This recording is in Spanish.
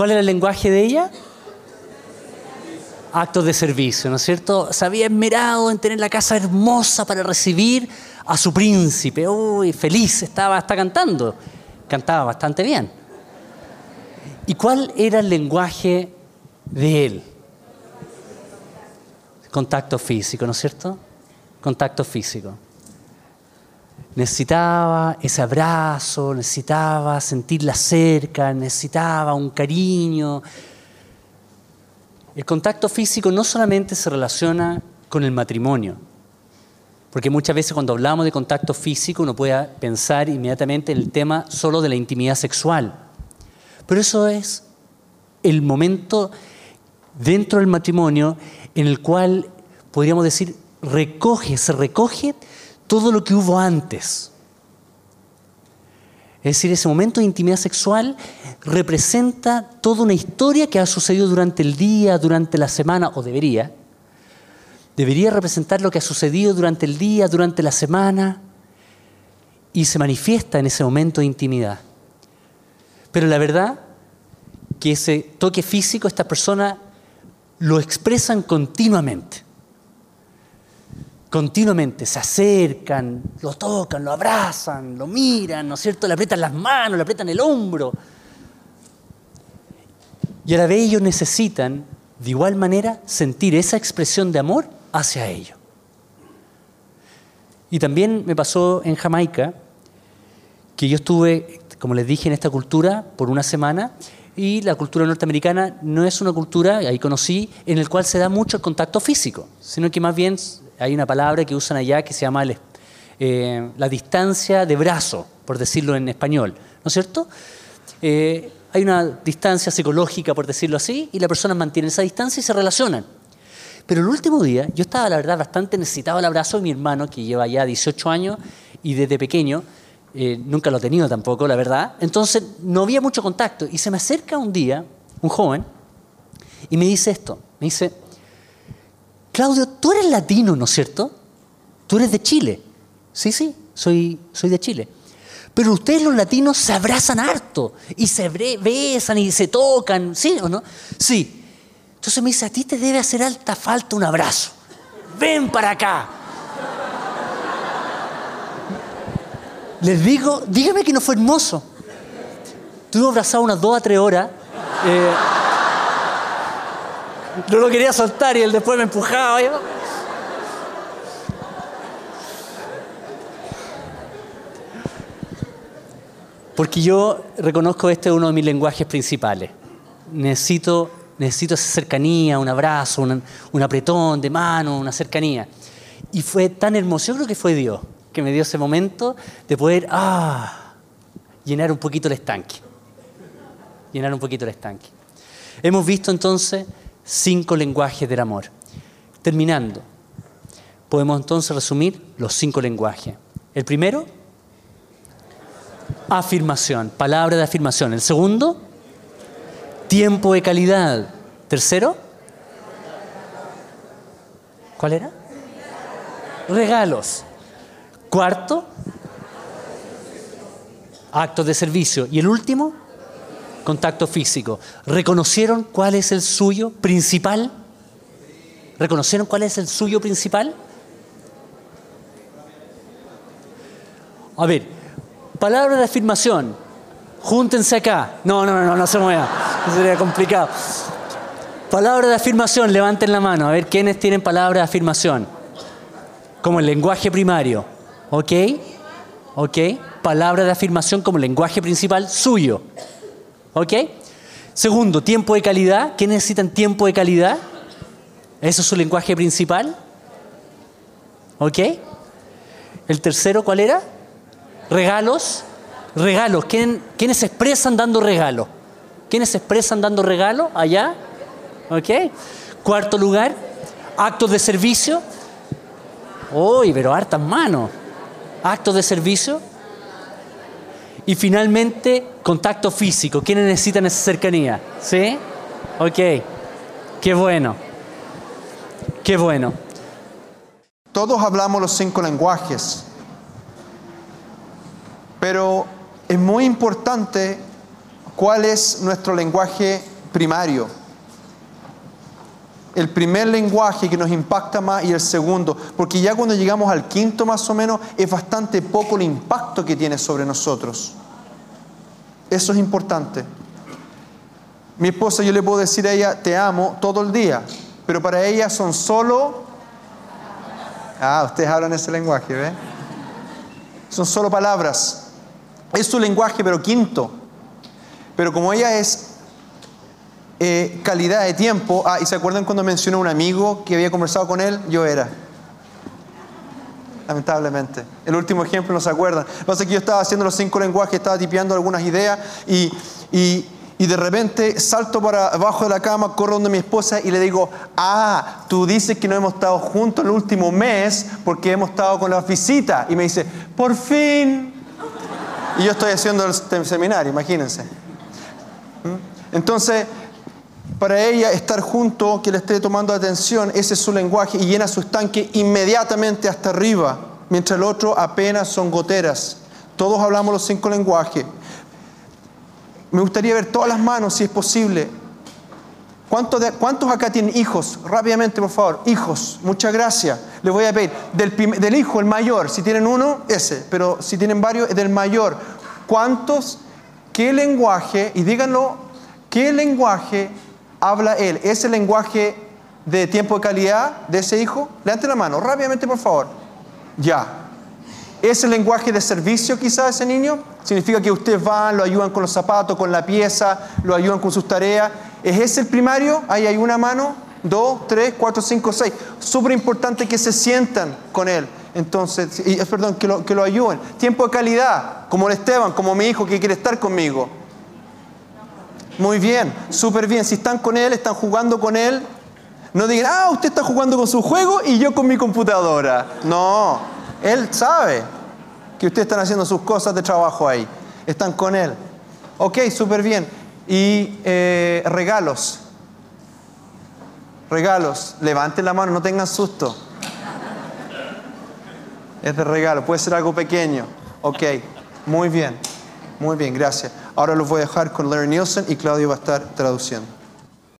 cuál era el lenguaje de ella? Actos de servicio, ¿no es cierto? Se había esmerado en tener la casa hermosa para recibir a su príncipe. Uy, feliz estaba, está cantando. Cantaba bastante bien. ¿Y cuál era el lenguaje de él? Contacto físico, ¿no es cierto? Contacto físico. Necesitaba ese abrazo, necesitaba sentirla cerca, necesitaba un cariño. El contacto físico no solamente se relaciona con el matrimonio, porque muchas veces cuando hablamos de contacto físico uno puede pensar inmediatamente en el tema solo de la intimidad sexual. Pero eso es el momento dentro del matrimonio en el cual podríamos decir recoge, se recoge todo lo que hubo antes. Es decir, ese momento de intimidad sexual representa toda una historia que ha sucedido durante el día, durante la semana, o debería. Debería representar lo que ha sucedido durante el día, durante la semana, y se manifiesta en ese momento de intimidad. Pero la verdad que ese toque físico, esta persona lo expresan continuamente continuamente se acercan, lo tocan, lo abrazan, lo miran, ¿no es cierto? Le aprietan las manos, le aprietan el hombro. Y a la vez ellos necesitan, de igual manera, sentir esa expresión de amor hacia ellos. Y también me pasó en Jamaica que yo estuve, como les dije, en esta cultura por una semana y la cultura norteamericana no es una cultura, ahí conocí, en el cual se da mucho el contacto físico, sino que más bien hay una palabra que usan allá que se llama eh, la distancia de brazo, por decirlo en español, ¿no es cierto? Eh, hay una distancia psicológica, por decirlo así, y la persona mantiene esa distancia y se relacionan. Pero el último día, yo estaba, la verdad, bastante necesitado el abrazo de mi hermano, que lleva ya 18 años y desde pequeño, eh, nunca lo he tenido tampoco, la verdad. Entonces no había mucho contacto. Y se me acerca un día un joven y me dice esto. Me dice, Claudio, tú eres latino, ¿no es cierto? Tú eres de Chile. Sí, sí, soy, soy de Chile. Pero ustedes los latinos se abrazan harto y se besan y se tocan, ¿sí o no? Sí. Entonces me dice, a ti te debe hacer alta falta un abrazo. Ven para acá. Les digo, dígame que no fue hermoso. Tuve abrazado unas dos a tres horas. Eh, no lo quería soltar y él después me empujaba. Porque yo reconozco este es uno de mis lenguajes principales. Necesito, necesito esa cercanía, un abrazo, un, apretón de mano, una cercanía. Y fue tan hermoso, yo creo que fue Dios que me dio ese momento de poder ah, llenar un poquito el estanque. Llenar un poquito el estanque. Hemos visto entonces cinco lenguajes del amor. Terminando, podemos entonces resumir los cinco lenguajes. El primero, afirmación, palabra de afirmación. El segundo, tiempo de calidad. Tercero, ¿cuál era? Regalos. Cuarto, actos de servicio. Y el último, contacto físico. ¿Reconocieron cuál es el suyo principal? ¿Reconocieron cuál es el suyo principal? A ver, palabra de afirmación. Júntense acá. No, no, no, no se muevan. Sería complicado. Palabra de afirmación, levanten la mano. A ver, ¿quiénes tienen palabra de afirmación? Como el lenguaje primario. ¿Ok? ¿Ok? Palabra de afirmación como lenguaje principal suyo. ¿Ok? Segundo, tiempo de calidad. ¿Qué necesitan tiempo de calidad? ¿Eso es su lenguaje principal? ¿Ok? El tercero, ¿cuál era? Regalos. Regalos. ¿Quiénes se expresan dando regalos? ¿Quiénes se expresan dando regalos? Allá. ¿Ok? Cuarto lugar, actos de servicio. Uy, pero hartas manos. Actos de servicio. Y finalmente, contacto físico. ¿Quiénes necesitan esa cercanía? ¿Sí? Ok. Qué bueno. Qué bueno. Todos hablamos los cinco lenguajes, pero es muy importante ¿cuál es nuestro lenguaje primario? El primer lenguaje que nos impacta más y el segundo, porque ya cuando llegamos al quinto más o menos es bastante poco el impacto que tiene sobre nosotros. Eso es importante. Mi esposa yo le puedo decir a ella, te amo todo el día, pero para ella son solo... Ah, ustedes hablan ese lenguaje, ¿ve? Son solo palabras. Es su lenguaje, pero quinto. Pero como ella es eh, calidad de tiempo, ah, y se acuerdan cuando mencionó un amigo que había conversado con él, yo era. Lamentablemente. El último ejemplo no se acuerdan. Lo que pasa es que yo estaba haciendo los cinco lenguajes, estaba tipeando algunas ideas y, y, y de repente salto para abajo de la cama, corro donde mi esposa y le digo, ah, tú dices que no hemos estado juntos el último mes porque hemos estado con las visitas. Y me dice, por fin. Y yo estoy haciendo el seminario, imagínense. ¿Mm? Entonces, para ella estar junto, que le esté tomando atención, ese es su lenguaje y llena su estanque inmediatamente hasta arriba, mientras el otro apenas son goteras. Todos hablamos los cinco lenguajes. Me gustaría ver todas las manos, si es posible. ¿Cuántos, acá tienen hijos? Rápidamente, por favor. Hijos, muchas gracias. Les voy a pedir, del, hijo, el mayor, si tienen uno, ese, pero si tienen varios, del mayor. ¿Cuántos, qué lenguaje, y díganlo, qué lenguaje habla él? ¿Es el lenguaje de tiempo de calidad de ese hijo? Levanten la mano, rápidamente, por favor. Ya. ¿Es el lenguaje de servicio quizá ese niño? Significa que ustedes van, lo ayudan con los zapatos, con la pieza, lo ayudan con sus tareas. ¿Es ese el primario? Ahí hay una mano, dos, tres, cuatro, cinco, seis. Súper importante que se sientan con él. Entonces, eh, perdón, que lo, que lo ayuden. Tiempo de calidad, como el Esteban, como mi hijo que quiere estar conmigo. Muy bien, súper bien. Si están con él, están jugando con él, no digan, ah, usted está jugando con su juego y yo con mi computadora. No, él sabe que ustedes están haciendo sus cosas de trabajo ahí. Están con él. Ok, súper bien. Y eh, regalos. Regalos. Levanten la mano, no tengan susto. Es de regalo, puede ser algo pequeño. Ok, muy bien. Muy bien, gracias. Ahora los voy a dejar con Larry Nielsen y Claudio va a estar traduciendo.